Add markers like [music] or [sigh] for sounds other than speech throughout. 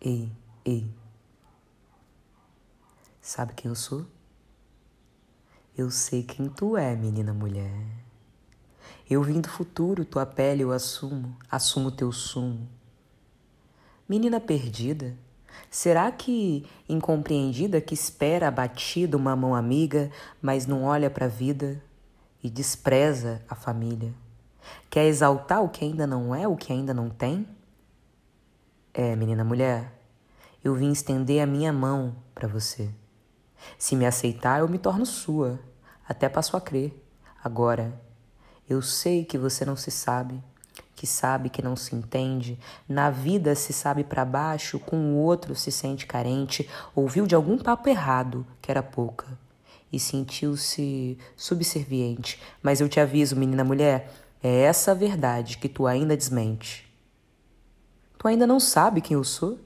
Ei, ei. Sabe quem eu sou? Eu sei quem tu é, menina mulher. Eu vim do futuro, tua pele eu assumo, assumo teu sumo. Menina perdida, será que incompreendida que espera abatida uma mão amiga, mas não olha para a vida e despreza a família? Quer exaltar o que ainda não é, o que ainda não tem? É, menina mulher, eu vim estender a minha mão para você. Se me aceitar, eu me torno sua, até passo a crer. Agora, eu sei que você não se sabe, que sabe que não se entende. Na vida se sabe para baixo, com o outro se sente carente, ouviu de algum papo errado, que era pouca, e sentiu-se subserviente. Mas eu te aviso, menina mulher, é essa a verdade que tu ainda desmente. Tu ainda não sabe quem eu sou?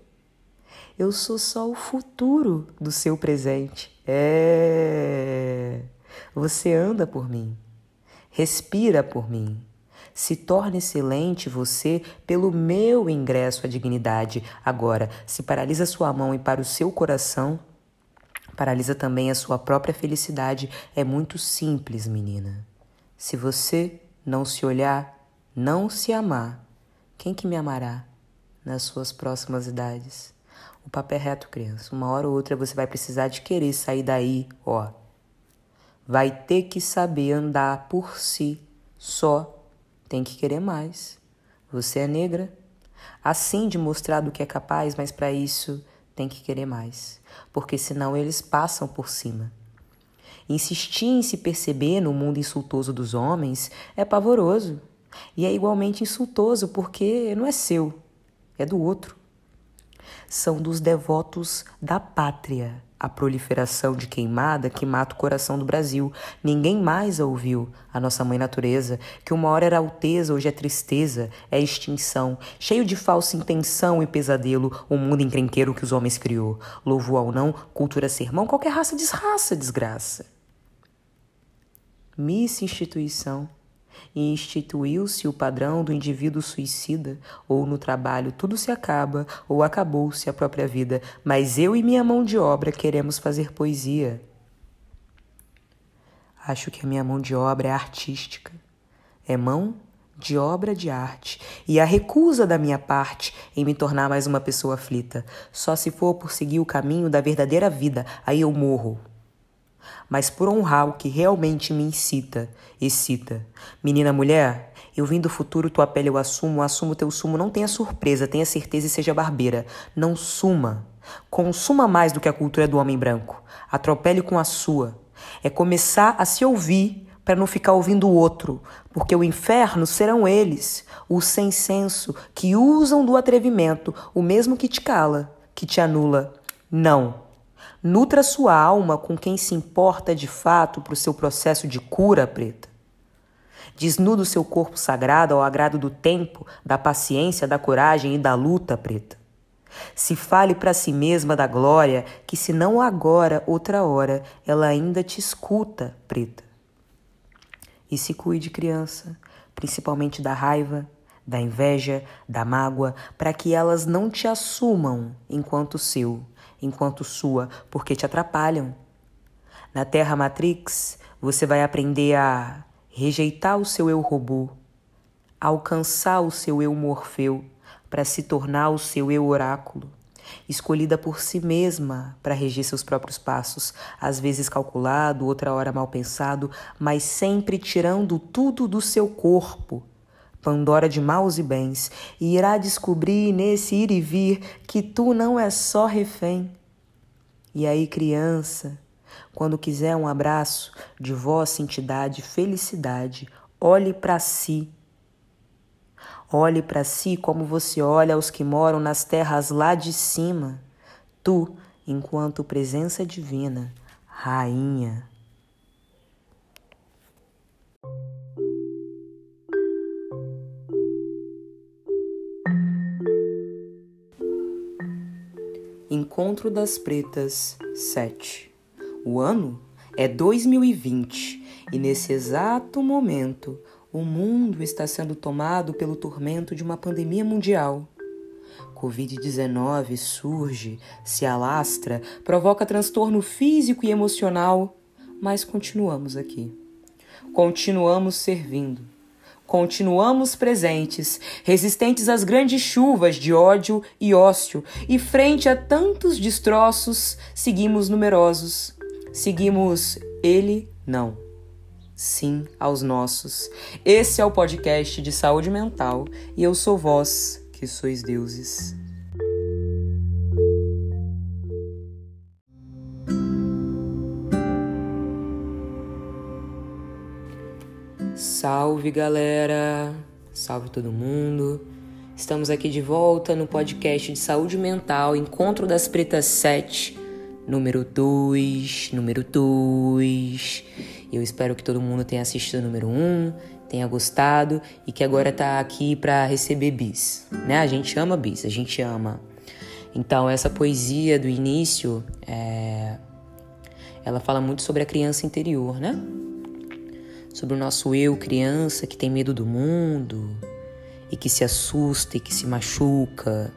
Eu sou só o futuro do seu presente. É. Você anda por mim, respira por mim. Se torna excelente você pelo meu ingresso à dignidade. Agora, se paralisa sua mão e para o seu coração, paralisa também a sua própria felicidade. É muito simples, menina. Se você não se olhar, não se amar, quem que me amará? Nas suas próximas idades. O papo é reto, criança. Uma hora ou outra você vai precisar de querer sair daí, ó. Vai ter que saber andar por si só. Tem que querer mais. Você é negra. Assim de mostrar do que é capaz, mas para isso tem que querer mais. Porque senão eles passam por cima. Insistir em se perceber no mundo insultoso dos homens é pavoroso. E é igualmente insultoso porque não é seu, é do outro. São dos devotos da pátria a proliferação de queimada que mata o coração do Brasil. Ninguém mais a ouviu, a nossa mãe natureza, que uma hora era alteza, hoje é tristeza, é extinção, cheio de falsa intenção e pesadelo, o um mundo encrenqueiro que os homens criou. Louvo ao não, cultura sermão, qualquer raça desraça, desgraça. Missa instituição e instituiu-se o padrão do indivíduo suicida, ou no trabalho tudo se acaba, ou acabou-se a própria vida, mas eu e minha mão de obra queremos fazer poesia. Acho que a minha mão de obra é artística. É mão de obra de arte, e a recusa da minha parte em me tornar mais uma pessoa aflita. Só se for por seguir o caminho da verdadeira vida, aí eu morro mas por honrar o que realmente me incita, excita. Menina mulher, eu vim do futuro, tua pele eu assumo, assumo teu sumo, não tenha surpresa, tenha certeza e seja barbeira. Não suma. Consuma mais do que a cultura do homem branco. Atropele com a sua. É começar a se ouvir para não ficar ouvindo o outro, porque o inferno serão eles, os sem senso, que usam do atrevimento, o mesmo que te cala, que te anula. Não. Nutra sua alma com quem se importa de fato para o seu processo de cura, preta. Desnuda o seu corpo sagrado ao agrado do tempo, da paciência, da coragem e da luta, preta. Se fale para si mesma da glória, que se não agora, outra hora, ela ainda te escuta, preta. E se cuide, criança, principalmente da raiva, da inveja, da mágoa, para que elas não te assumam enquanto seu, enquanto sua, porque te atrapalham. Na Terra Matrix, você vai aprender a rejeitar o seu eu robô, alcançar o seu eu morfeu para se tornar o seu eu oráculo, escolhida por si mesma para reger seus próprios passos, às vezes calculado, outra hora mal pensado, mas sempre tirando tudo do seu corpo. Pandora de maus e bens, e irá descobrir nesse ir e vir que tu não és só refém. E aí, criança, quando quiser um abraço de vossa entidade, felicidade, olhe para si. Olhe para si como você olha aos que moram nas terras lá de cima. Tu, enquanto presença divina, rainha. Encontro das Pretas 7. O ano é 2020 e nesse exato momento o mundo está sendo tomado pelo tormento de uma pandemia mundial. Covid-19 surge, se alastra, provoca transtorno físico e emocional, mas continuamos aqui. Continuamos servindo. Continuamos presentes, resistentes às grandes chuvas de ódio e ócio, e frente a tantos destroços, seguimos numerosos. Seguimos ele não. Sim aos nossos. Esse é o podcast de saúde mental e eu sou vós que sois deuses. Salve galera! Salve todo mundo! Estamos aqui de volta no podcast de saúde mental Encontro das Pretas 7, número 2, número 2. Eu espero que todo mundo tenha assistido o número 1, um, tenha gostado e que agora tá aqui para receber bis, né? A gente ama bis, a gente ama. Então essa poesia do início, é... ela fala muito sobre a criança interior, né? Sobre o nosso eu criança que tem medo do mundo e que se assusta e que se machuca.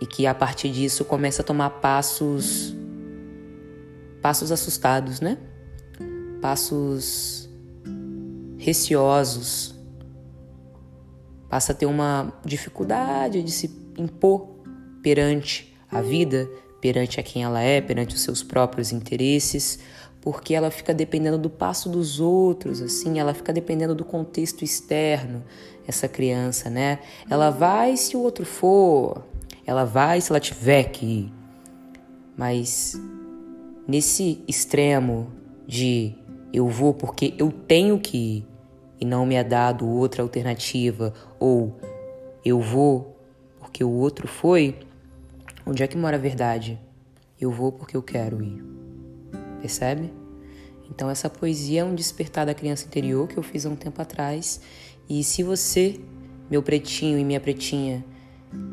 E que a partir disso começa a tomar passos passos assustados, né? Passos receosos, passa a ter uma dificuldade de se impor perante a vida, perante a quem ela é, perante os seus próprios interesses, porque ela fica dependendo do passo dos outros, assim, ela fica dependendo do contexto externo, essa criança, né? Ela vai se o outro for, ela vai se ela tiver que ir. Mas nesse extremo de eu vou porque eu tenho que ir e não me é dado outra alternativa, ou eu vou porque o outro foi, onde é que mora a verdade? Eu vou porque eu quero ir. Percebe? Então essa poesia é um despertar da criança interior que eu fiz há um tempo atrás. E se você, meu pretinho e minha pretinha,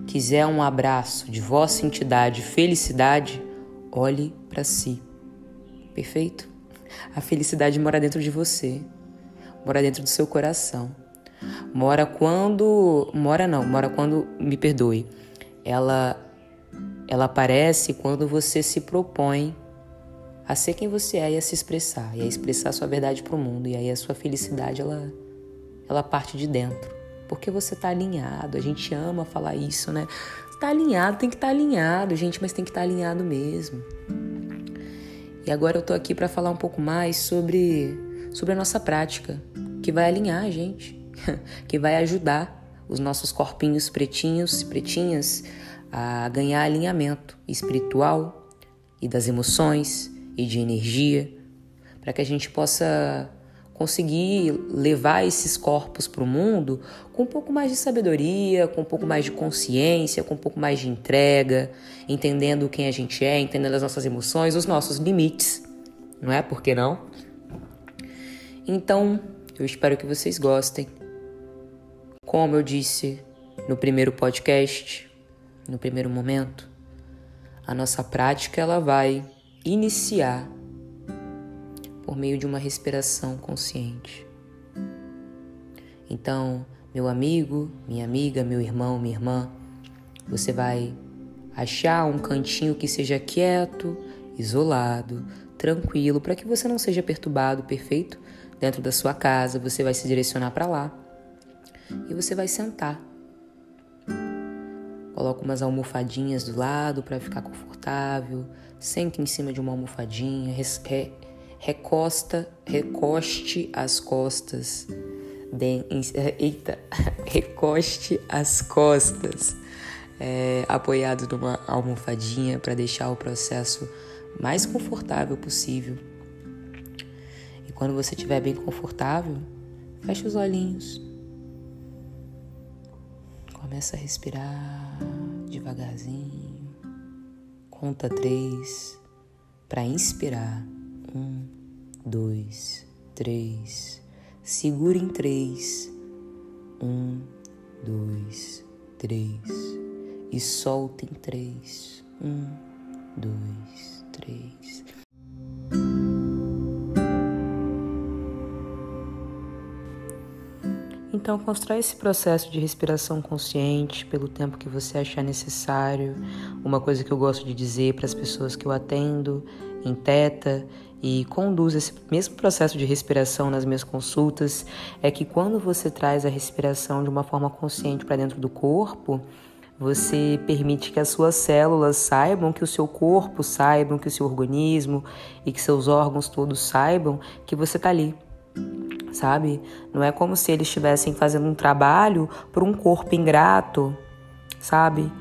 quiser um abraço de vossa entidade, felicidade, olhe para si. Perfeito? A felicidade mora dentro de você, mora dentro do seu coração. Mora quando. Mora não, mora quando. Me perdoe. Ela, ela aparece quando você se propõe a ser quem você é e a se expressar, e a expressar a sua verdade para o mundo. E aí a sua felicidade, ela, ela parte de dentro. Porque você está alinhado, a gente ama falar isso, né? Tá alinhado, tem que estar tá alinhado, gente, mas tem que estar tá alinhado mesmo. E agora eu tô aqui para falar um pouco mais sobre, sobre a nossa prática, que vai alinhar a gente, [laughs] que vai ajudar os nossos corpinhos pretinhos e pretinhas a ganhar alinhamento espiritual e das emoções e de energia, para que a gente possa conseguir levar esses corpos para o mundo com um pouco mais de sabedoria, com um pouco mais de consciência, com um pouco mais de entrega, entendendo quem a gente é, entendendo as nossas emoções, os nossos limites, não é? Por que não? Então, eu espero que vocês gostem. Como eu disse no primeiro podcast, no primeiro momento, a nossa prática ela vai iniciar por meio de uma respiração consciente. Então, meu amigo, minha amiga, meu irmão, minha irmã, você vai achar um cantinho que seja quieto, isolado, tranquilo, para que você não seja perturbado, perfeito? Dentro da sua casa, você vai se direcionar para lá e você vai sentar. Coloca umas almofadinhas do lado para ficar confortável. Senta em cima de uma almofadinha, recosta, recoste as costas. Eita, [laughs] recoste as costas, é, apoiado numa almofadinha para deixar o processo mais confortável possível. E quando você estiver bem confortável, feche os olhinhos. Começa a respirar devagarzinho. Conta três para inspirar. Um, dois, três. Segura em três. Um, dois, três. E solta em três. Um, dois, três. Então, constrói esse processo de respiração consciente pelo tempo que você achar necessário. Uma coisa que eu gosto de dizer para as pessoas que eu atendo em teta e conduzo esse mesmo processo de respiração nas minhas consultas é que quando você traz a respiração de uma forma consciente para dentro do corpo, você permite que as suas células saibam, que o seu corpo saibam, que o seu organismo e que seus órgãos todos saibam que você está ali sabe? Não é como se eles estivessem fazendo um trabalho por um corpo ingrato, sabe?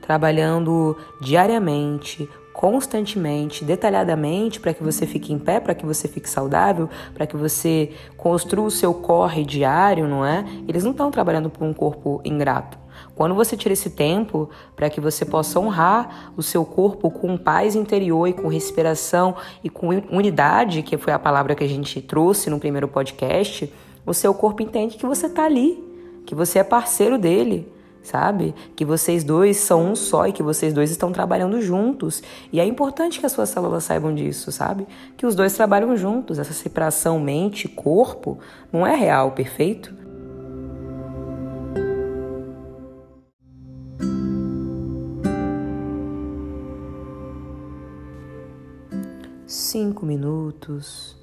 Trabalhando diariamente, constantemente, detalhadamente, para que você fique em pé, para que você fique saudável, para que você construa o seu corre diário, não é? Eles não estão trabalhando por um corpo ingrato. Quando você tira esse tempo para que você possa honrar o seu corpo com paz interior e com respiração e com unidade, que foi a palavra que a gente trouxe no primeiro podcast, o seu corpo entende que você está ali, que você é parceiro dele, sabe? Que vocês dois são um só e que vocês dois estão trabalhando juntos. E é importante que as suas células saibam disso, sabe? Que os dois trabalham juntos. Essa separação mente-corpo não é real, perfeito? Cinco minutos,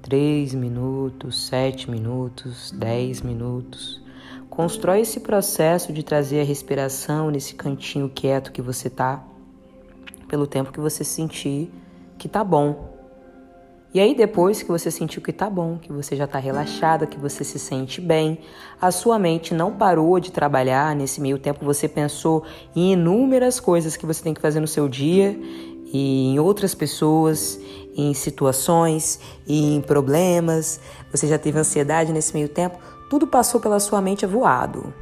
três minutos, sete minutos, dez minutos. Constrói esse processo de trazer a respiração nesse cantinho quieto que você tá, pelo tempo que você sentir que tá bom. E aí depois que você sentiu que tá bom, que você já tá relaxada, que você se sente bem, a sua mente não parou de trabalhar nesse meio tempo, você pensou em inúmeras coisas que você tem que fazer no seu dia e em outras pessoas, em situações e em problemas. Você já teve ansiedade nesse meio tempo? Tudo passou pela sua mente voado.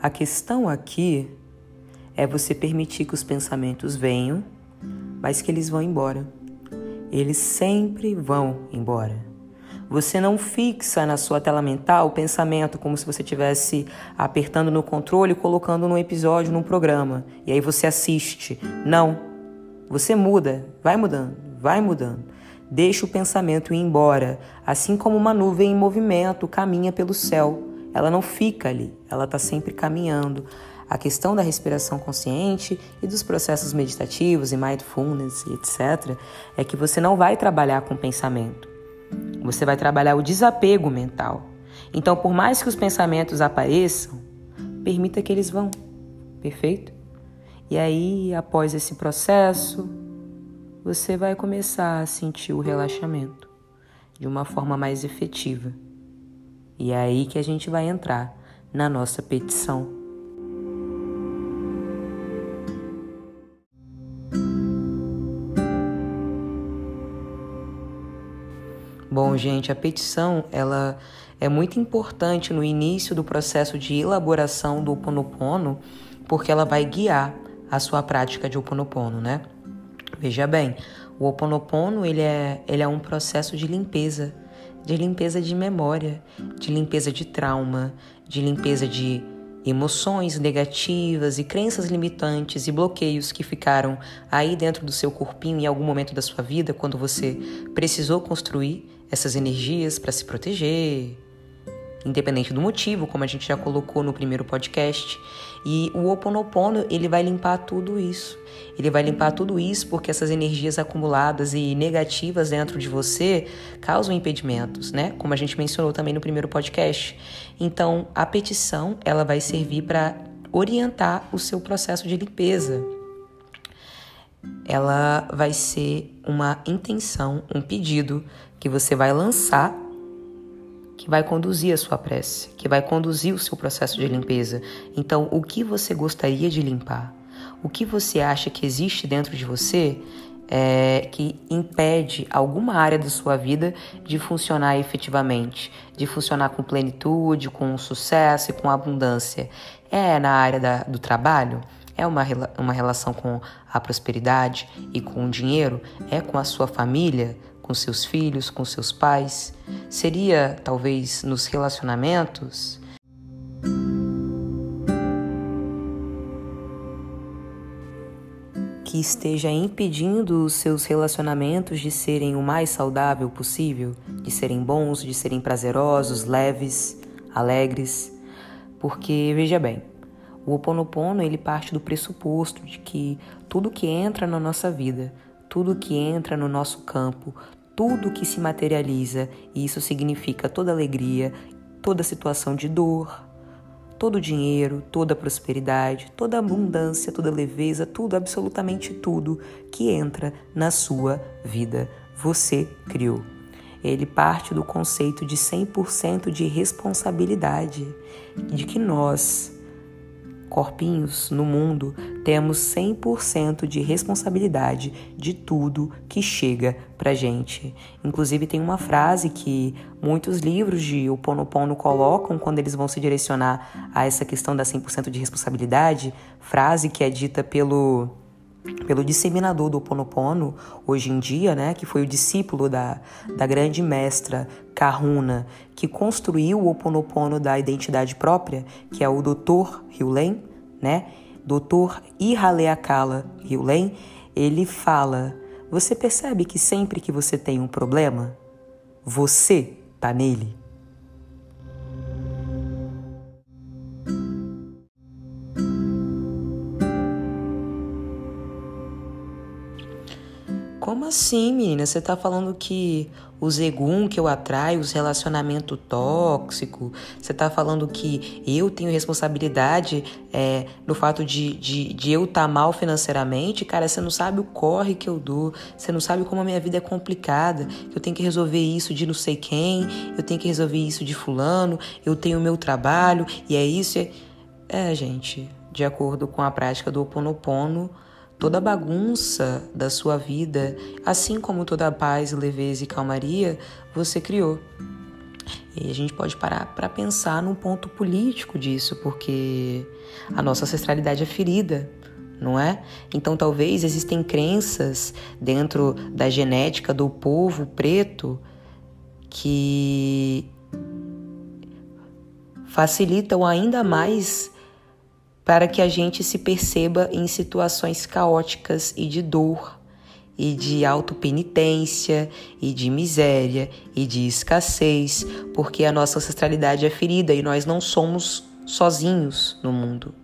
A questão aqui é você permitir que os pensamentos venham, mas que eles vão embora. Eles sempre vão embora. Você não fixa na sua tela mental o pensamento como se você estivesse apertando no controle e colocando num episódio, num programa. E aí você assiste. Não. Você muda, vai mudando, vai mudando. Deixa o pensamento ir embora, assim como uma nuvem em movimento caminha pelo céu. Ela não fica ali, ela está sempre caminhando. A questão da respiração consciente e dos processos meditativos e mindfulness etc. é que você não vai trabalhar com pensamento. Você vai trabalhar o desapego mental. Então, por mais que os pensamentos apareçam, permita que eles vão. Perfeito? E aí, após esse processo, você vai começar a sentir o relaxamento de uma forma mais efetiva. E é aí que a gente vai entrar na nossa petição. Bom, gente, a petição ela é muito importante no início do processo de elaboração do Oponopono, porque ela vai guiar a sua prática de Oponopono, né? Veja bem, o Oponopono ele é, ele é um processo de limpeza, de limpeza de memória, de limpeza de trauma, de limpeza de emoções negativas e crenças limitantes e bloqueios que ficaram aí dentro do seu corpinho em algum momento da sua vida, quando você precisou construir essas energias para se proteger, independente do motivo, como a gente já colocou no primeiro podcast. E o Oponopono, ele vai limpar tudo isso. Ele vai limpar tudo isso porque essas energias acumuladas e negativas dentro de você causam impedimentos, né? Como a gente mencionou também no primeiro podcast. Então, a petição, ela vai servir para orientar o seu processo de limpeza. Ela vai ser uma intenção, um pedido que você vai lançar, que vai conduzir a sua prece, que vai conduzir o seu processo de limpeza. Então, o que você gostaria de limpar? O que você acha que existe dentro de você é, que impede alguma área da sua vida de funcionar efetivamente, de funcionar com plenitude, com sucesso e com abundância? É na área da, do trabalho? É uma, uma relação com a prosperidade e com o dinheiro? É com a sua família? com seus filhos, com seus pais? Seria talvez nos relacionamentos? que esteja impedindo os seus relacionamentos de serem o mais saudável possível, de serem bons, de serem prazerosos, leves, alegres. Porque veja bem, o Oponopono ele parte do pressuposto de que tudo que entra na nossa vida, tudo que entra no nosso campo, tudo que se materializa, e isso significa toda alegria, toda situação de dor, todo dinheiro, toda prosperidade, toda abundância, toda leveza, tudo, absolutamente tudo que entra na sua vida, você criou. Ele parte do conceito de 100% de responsabilidade, de que nós corpinhos no mundo, temos 100% de responsabilidade de tudo que chega pra gente. Inclusive tem uma frase que muitos livros de O Ponopono colocam quando eles vão se direcionar a essa questão da 100% de responsabilidade, frase que é dita pelo pelo disseminador do Oponopono, hoje em dia, né, que foi o discípulo da, da grande mestra Kahuna, que construiu o Oponopono da identidade própria, que é o Dr. Hyulen, né? Dr. Ihaleakala Hyulen, ele fala: Você percebe que sempre que você tem um problema, você tá nele? Como assim, menina? Você tá falando que os egum que eu atraio, os relacionamento tóxico, você tá falando que eu tenho responsabilidade é, no fato de, de, de eu estar tá mal financeiramente? Cara, você não sabe o corre que eu dou, você não sabe como a minha vida é complicada, eu tenho que resolver isso de não sei quem, eu tenho que resolver isso de fulano, eu tenho o meu trabalho, e é isso. É, é gente, de acordo com a prática do Ho Oponopono, toda bagunça da sua vida, assim como toda a paz, leveza e calmaria, você criou. E a gente pode parar para pensar num ponto político disso, porque a nossa ancestralidade é ferida, não é? Então talvez existem crenças dentro da genética do povo preto que facilitam ainda mais para que a gente se perceba em situações caóticas e de dor, e de autopenitência, e de miséria, e de escassez, porque a nossa ancestralidade é ferida e nós não somos sozinhos no mundo.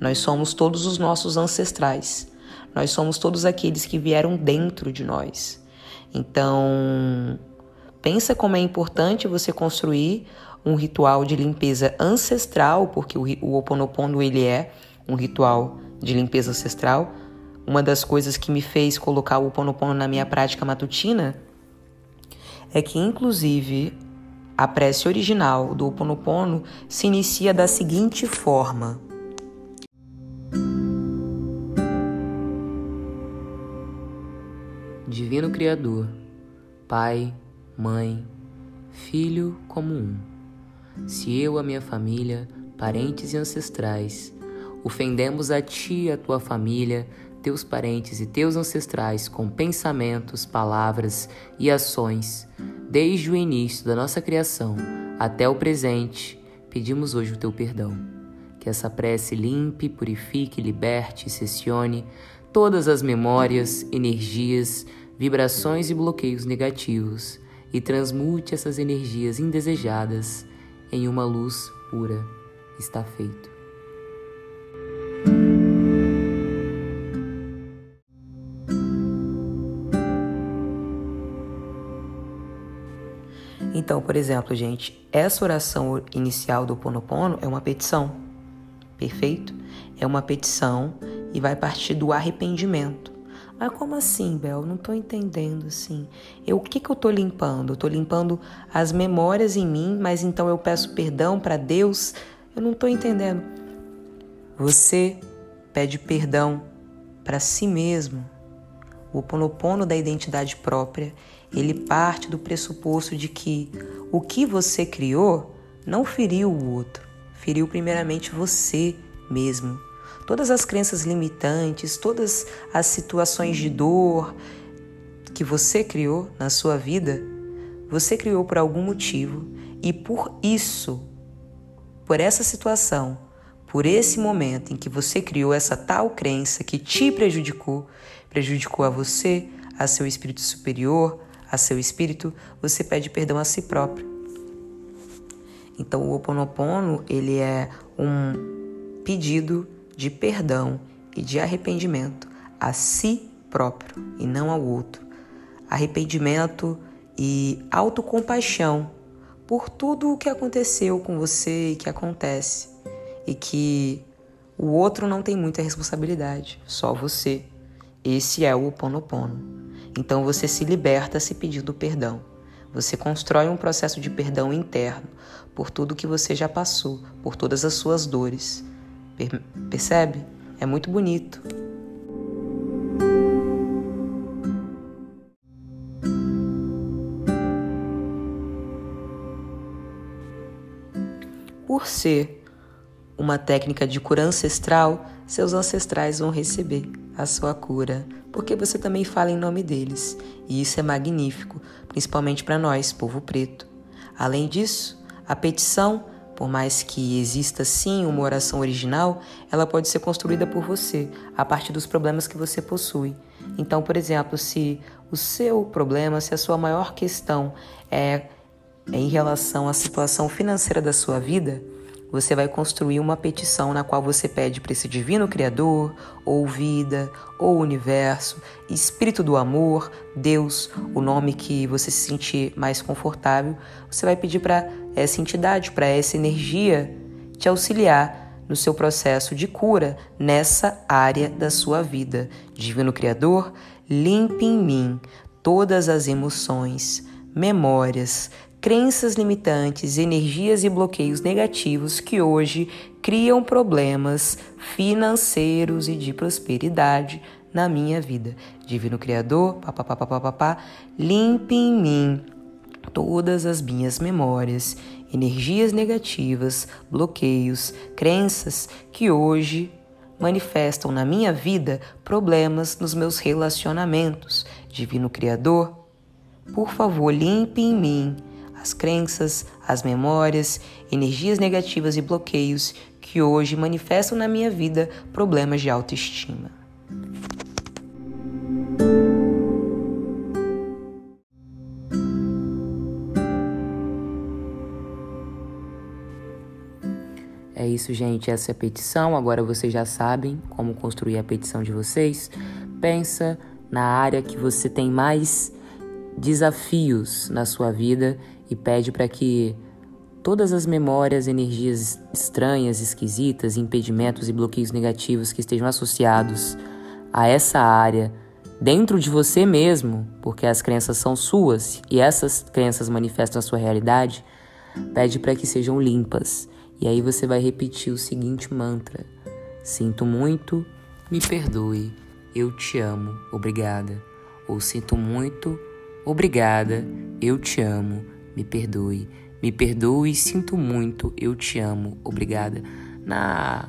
Nós somos todos os nossos ancestrais. Nós somos todos aqueles que vieram dentro de nós. Então, pensa como é importante você construir um ritual de limpeza ancestral, porque o, o Oponopono ele é um ritual de limpeza ancestral. Uma das coisas que me fez colocar o Oponopono na minha prática matutina é que, inclusive, a prece original do Oponopono se inicia da seguinte forma: Divino Criador, Pai, Mãe, Filho como um se eu, a minha família, parentes e ancestrais, ofendemos a ti a tua família, teus parentes e teus ancestrais com pensamentos, palavras e ações, desde o início da nossa criação até o presente, pedimos hoje o teu perdão. Que essa prece limpe, purifique, liberte e cessione todas as memórias, energias, vibrações e bloqueios negativos e transmute essas energias indesejadas em uma luz pura está feito. Então, por exemplo, gente, essa oração inicial do Ponopono é uma petição, perfeito? É uma petição e vai partir do arrependimento. Mas como assim, Bel? Não estou entendendo assim. Eu, o que, que eu estou limpando? Eu estou limpando as memórias em mim, mas então eu peço perdão para Deus? Eu não estou entendendo. Você pede perdão para si mesmo. O ponopono da identidade própria, ele parte do pressuposto de que o que você criou não feriu o outro, feriu primeiramente você mesmo todas as crenças limitantes, todas as situações de dor que você criou na sua vida, você criou por algum motivo e por isso, por essa situação, por esse momento em que você criou essa tal crença que te prejudicou, prejudicou a você, a seu espírito superior, a seu espírito, você pede perdão a si próprio. Então o Ho Oponopono, ele é um pedido de perdão e de arrependimento a si próprio e não ao outro. Arrependimento e autocompaixão por tudo o que aconteceu com você e que acontece e que o outro não tem muita responsabilidade, só você. Esse é o Ho Oponopono. Então você se liberta se pedindo perdão. Você constrói um processo de perdão interno por tudo que você já passou, por todas as suas dores. Percebe? É muito bonito. Por ser uma técnica de cura ancestral, seus ancestrais vão receber a sua cura, porque você também fala em nome deles, e isso é magnífico, principalmente para nós, povo preto. Além disso, a petição, por mais que exista sim uma oração original, ela pode ser construída por você, a partir dos problemas que você possui. Então, por exemplo, se o seu problema, se a sua maior questão é, é em relação à situação financeira da sua vida, você vai construir uma petição na qual você pede para esse divino Criador, ou vida, ou universo, Espírito do amor, Deus, o nome que você se sentir mais confortável. Você vai pedir para essa entidade, para essa energia te auxiliar no seu processo de cura nessa área da sua vida. Divino Criador, limpe em mim todas as emoções, memórias, crenças limitantes, energias e bloqueios negativos que hoje criam problemas financeiros e de prosperidade na minha vida. Divino Criador, papapá, limpe em mim todas as minhas memórias, energias negativas, bloqueios, crenças que hoje manifestam na minha vida problemas nos meus relacionamentos. Divino Criador, por favor, limpe em mim as crenças, as memórias, energias negativas e bloqueios que hoje manifestam na minha vida problemas de autoestima. É isso, gente. Essa é a petição. Agora vocês já sabem como construir a petição de vocês. Pensa na área que você tem mais desafios na sua vida e pede para que todas as memórias, energias estranhas, esquisitas, impedimentos e bloqueios negativos que estejam associados a essa área dentro de você mesmo, porque as crenças são suas e essas crenças manifestam a sua realidade, pede para que sejam limpas. E aí você vai repetir o seguinte mantra: Sinto muito, me perdoe, eu te amo, obrigada. Ou sinto muito, obrigada, eu te amo, me perdoe, me perdoe, sinto muito, eu te amo, obrigada. Na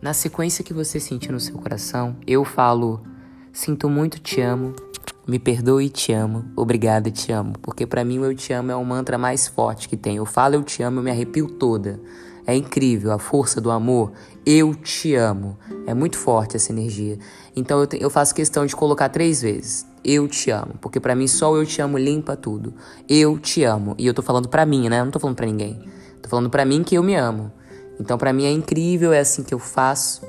na sequência que você sentir no seu coração, eu falo: sinto muito, te amo, me perdoe, te amo, obrigada, te amo, porque para mim o eu te amo é o mantra mais forte que tem. Eu falo eu te amo, eu me arrepio toda. É incrível a força do amor. Eu te amo. É muito forte essa energia. Então eu, te, eu faço questão de colocar três vezes. Eu te amo, porque para mim só eu te amo limpa tudo. Eu te amo. E eu tô falando para mim, né? Eu não tô falando para ninguém. Tô falando para mim que eu me amo. Então para mim é incrível, é assim que eu faço.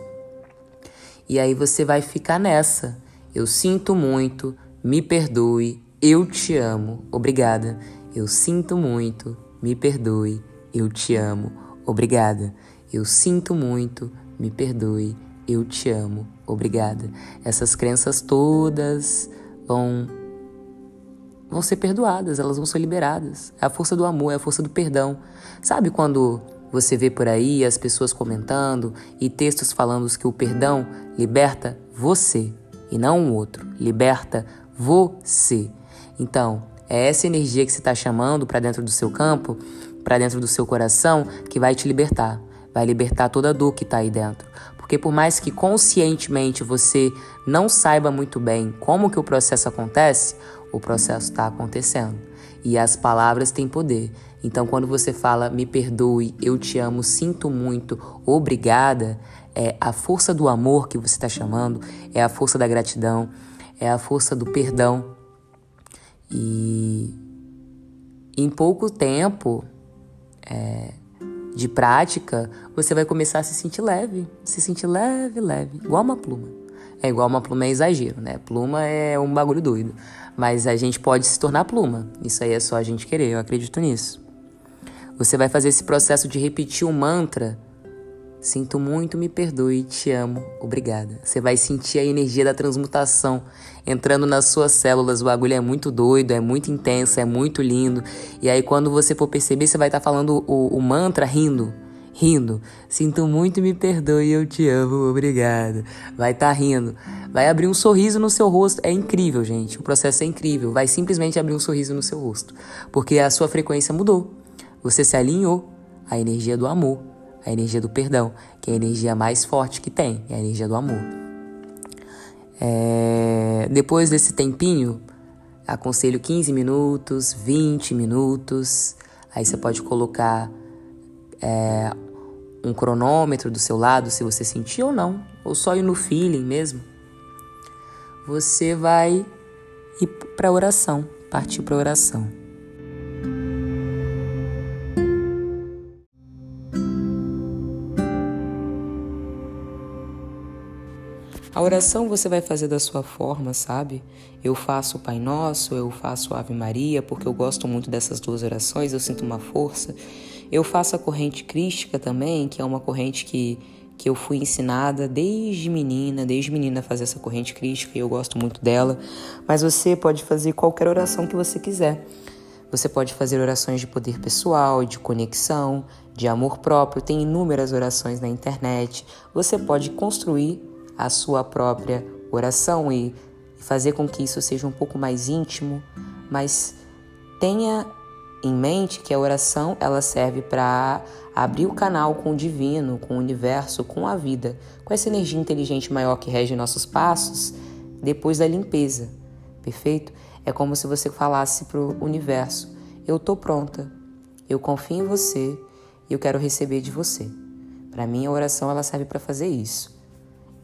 E aí você vai ficar nessa. Eu sinto muito, me perdoe, eu te amo, obrigada. Eu sinto muito, me perdoe, eu te amo, obrigada. Eu sinto muito, me perdoe, eu te amo, obrigada. Essas crenças todas vão vão ser perdoadas, elas vão ser liberadas. É a força do amor, é a força do perdão. Sabe quando você vê por aí as pessoas comentando e textos falando que o perdão liberta você e não o outro, liberta você. Então, é essa energia que você está chamando para dentro do seu campo, para dentro do seu coração, que vai te libertar. Vai libertar toda a dor que está aí dentro. Porque por mais que conscientemente você não saiba muito bem como que o processo acontece, o processo está acontecendo. E as palavras têm poder. Então, quando você fala me perdoe, eu te amo, sinto muito, obrigada, é a força do amor que você está chamando, é a força da gratidão, é a força do perdão. E em pouco tempo é, de prática, você vai começar a se sentir leve, se sentir leve, leve, igual uma pluma. É igual uma pluma é exagero, né? Pluma é um bagulho doido. Mas a gente pode se tornar pluma. Isso aí é só a gente querer, eu acredito nisso. Você vai fazer esse processo de repetir o mantra Sinto muito, me perdoe, te amo, obrigada. Você vai sentir a energia da transmutação entrando nas suas células. O bagulho é muito doido, é muito intenso, é muito lindo. E aí, quando você for perceber, você vai estar tá falando o, o, mantra rindo. Rindo. Sinto muito, me perdoe, eu te amo, obrigada. Vai estar tá rindo. Vai abrir um sorriso no seu rosto. É incrível, gente. O processo é incrível. Vai simplesmente abrir um sorriso no seu rosto. Porque a sua frequência mudou. Você se alinhou à energia do amor a energia do perdão, que é a energia mais forte que tem, é a energia do amor. É, depois desse tempinho, aconselho 15 minutos, 20 minutos. Aí você pode colocar é, um cronômetro do seu lado, se você sentir ou não, ou só ir no feeling mesmo. Você vai ir para oração, partir para oração. A oração você vai fazer da sua forma, sabe? Eu faço o Pai Nosso, eu faço Ave Maria, porque eu gosto muito dessas duas orações, eu sinto uma força. Eu faço a corrente crística também, que é uma corrente que, que eu fui ensinada desde menina, desde menina a fazer essa corrente crística e eu gosto muito dela. Mas você pode fazer qualquer oração que você quiser. Você pode fazer orações de poder pessoal, de conexão, de amor próprio. Tem inúmeras orações na internet. Você pode construir a sua própria oração e fazer com que isso seja um pouco mais íntimo, mas tenha em mente que a oração ela serve para abrir o canal com o divino, com o universo, com a vida, com essa energia inteligente maior que rege nossos passos depois da limpeza. Perfeito? É como se você falasse para o universo: Eu estou pronta, eu confio em você e eu quero receber de você. Para mim, a oração ela serve para fazer isso.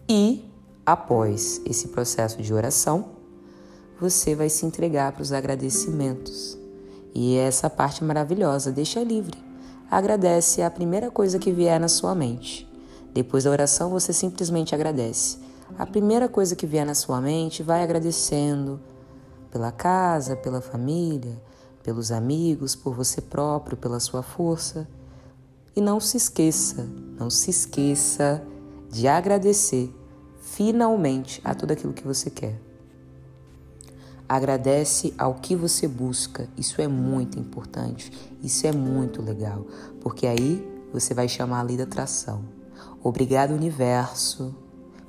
E após esse processo de oração, você vai se entregar para os agradecimentos. E essa parte maravilhosa, deixa livre. Agradece a primeira coisa que vier na sua mente. Depois da oração, você simplesmente agradece. A primeira coisa que vier na sua mente, vai agradecendo pela casa, pela família, pelos amigos, por você próprio, pela sua força. E não se esqueça, não se esqueça de agradecer finalmente a tudo aquilo que você quer. Agradece ao que você busca, isso é muito importante, isso é muito legal, porque aí você vai chamar a lei da atração. Obrigado, universo,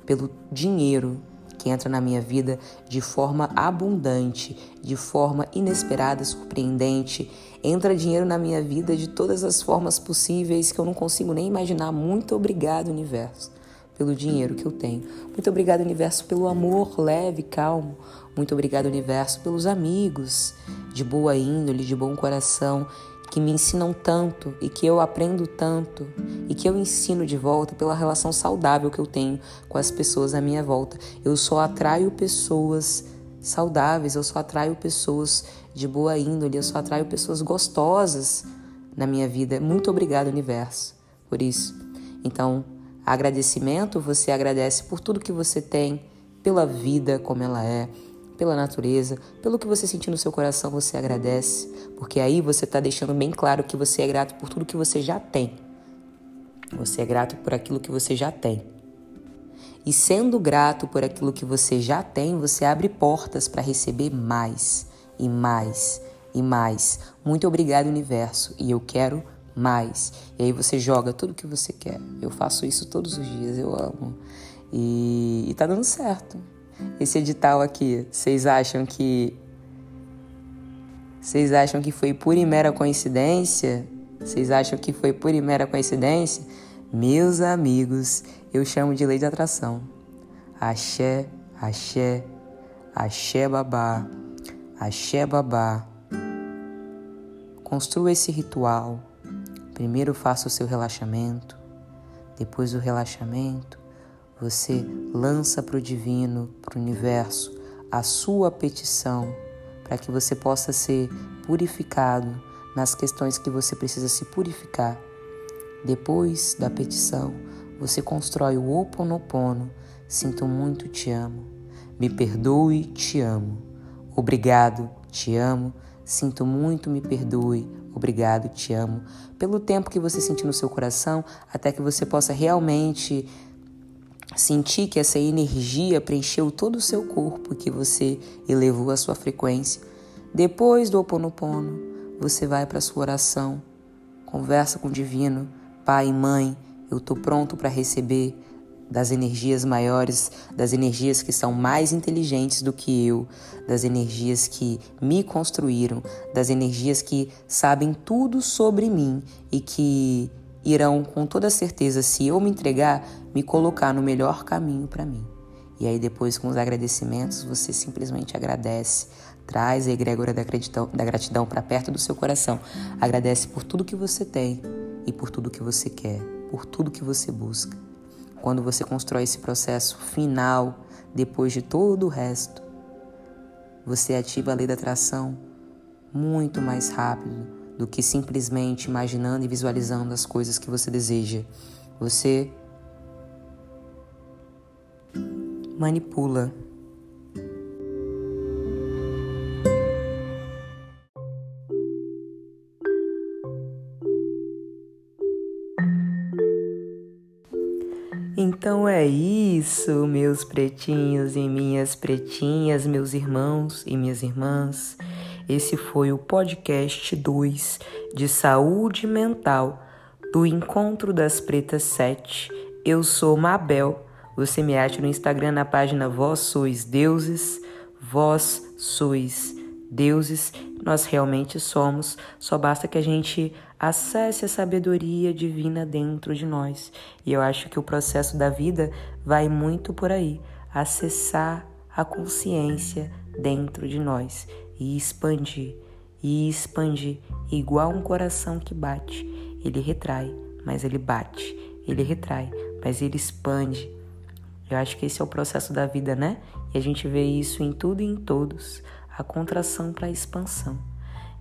pelo dinheiro que entra na minha vida de forma abundante, de forma inesperada, surpreendente. Entra dinheiro na minha vida de todas as formas possíveis que eu não consigo nem imaginar. Muito obrigado, universo pelo dinheiro que eu tenho. Muito obrigado, universo, pelo amor leve, calmo. Muito obrigado, universo, pelos amigos de boa índole, de bom coração, que me ensinam tanto e que eu aprendo tanto e que eu ensino de volta pela relação saudável que eu tenho com as pessoas à minha volta. Eu só atraio pessoas saudáveis, eu só atraio pessoas de boa índole, eu só atraio pessoas gostosas na minha vida. Muito obrigado, universo, por isso. Então, Agradecimento, você agradece por tudo que você tem, pela vida como ela é, pela natureza, pelo que você sentir no seu coração, você agradece, porque aí você está deixando bem claro que você é grato por tudo que você já tem. Você é grato por aquilo que você já tem. E sendo grato por aquilo que você já tem, você abre portas para receber mais e mais e mais. Muito obrigado, universo, e eu quero mais. E aí você joga tudo que você quer. Eu faço isso todos os dias, eu amo. E, e tá dando certo. Esse edital aqui, vocês acham que. Vocês acham que foi pura e mera coincidência? Vocês acham que foi pura e mera coincidência? Meus amigos, eu chamo de lei de atração. Axé, axé, axé babá, axé babá. construa esse ritual. Primeiro faça o seu relaxamento, depois do relaxamento, você lança para o divino, para o universo, a sua petição para que você possa ser purificado nas questões que você precisa se purificar. Depois da petição, você constrói o Oponopono. Sinto muito, te amo. Me perdoe, te amo. Obrigado, te amo. Sinto muito, me perdoe. Obrigado, te amo. Pelo tempo que você sentir no seu coração, até que você possa realmente sentir que essa energia preencheu todo o seu corpo, que você elevou a sua frequência. Depois do Oponopono, você vai para sua oração, conversa com o divino, pai e mãe, eu estou pronto para receber das energias maiores, das energias que são mais inteligentes do que eu, das energias que me construíram, das energias que sabem tudo sobre mim e que irão com toda certeza, se eu me entregar, me colocar no melhor caminho para mim. E aí depois com os agradecimentos, você simplesmente agradece, traz a egrégora da gratidão, da gratidão para perto do seu coração. Agradece por tudo que você tem e por tudo que você quer, por tudo que você busca. Quando você constrói esse processo final, depois de todo o resto, você ativa a lei da atração muito mais rápido do que simplesmente imaginando e visualizando as coisas que você deseja. Você manipula. É isso, meus pretinhos e minhas pretinhas, meus irmãos e minhas irmãs. Esse foi o podcast 2 de saúde mental do Encontro das Pretas 7. Eu sou Mabel. Você me acha no Instagram na página Vós Sois Deuses. Vós sois deuses. Nós realmente somos. Só basta que a gente acesse a sabedoria divina dentro de nós. E eu acho que o processo da vida vai muito por aí acessar a consciência dentro de nós e expandir, e expandir, igual um coração que bate. Ele retrai, mas ele bate. Ele retrai, mas ele expande. Eu acho que esse é o processo da vida, né? E a gente vê isso em tudo e em todos a contração para a expansão.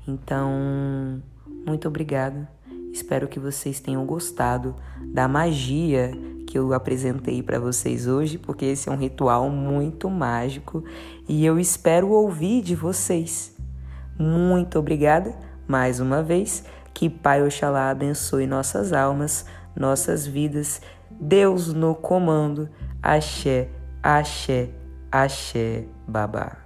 Então, muito obrigada. Espero que vocês tenham gostado da magia que eu apresentei para vocês hoje, porque esse é um ritual muito mágico e eu espero ouvir de vocês. Muito obrigada mais uma vez. Que Pai Oxalá abençoe nossas almas, nossas vidas. Deus no comando. Axé, axé, axé, babá.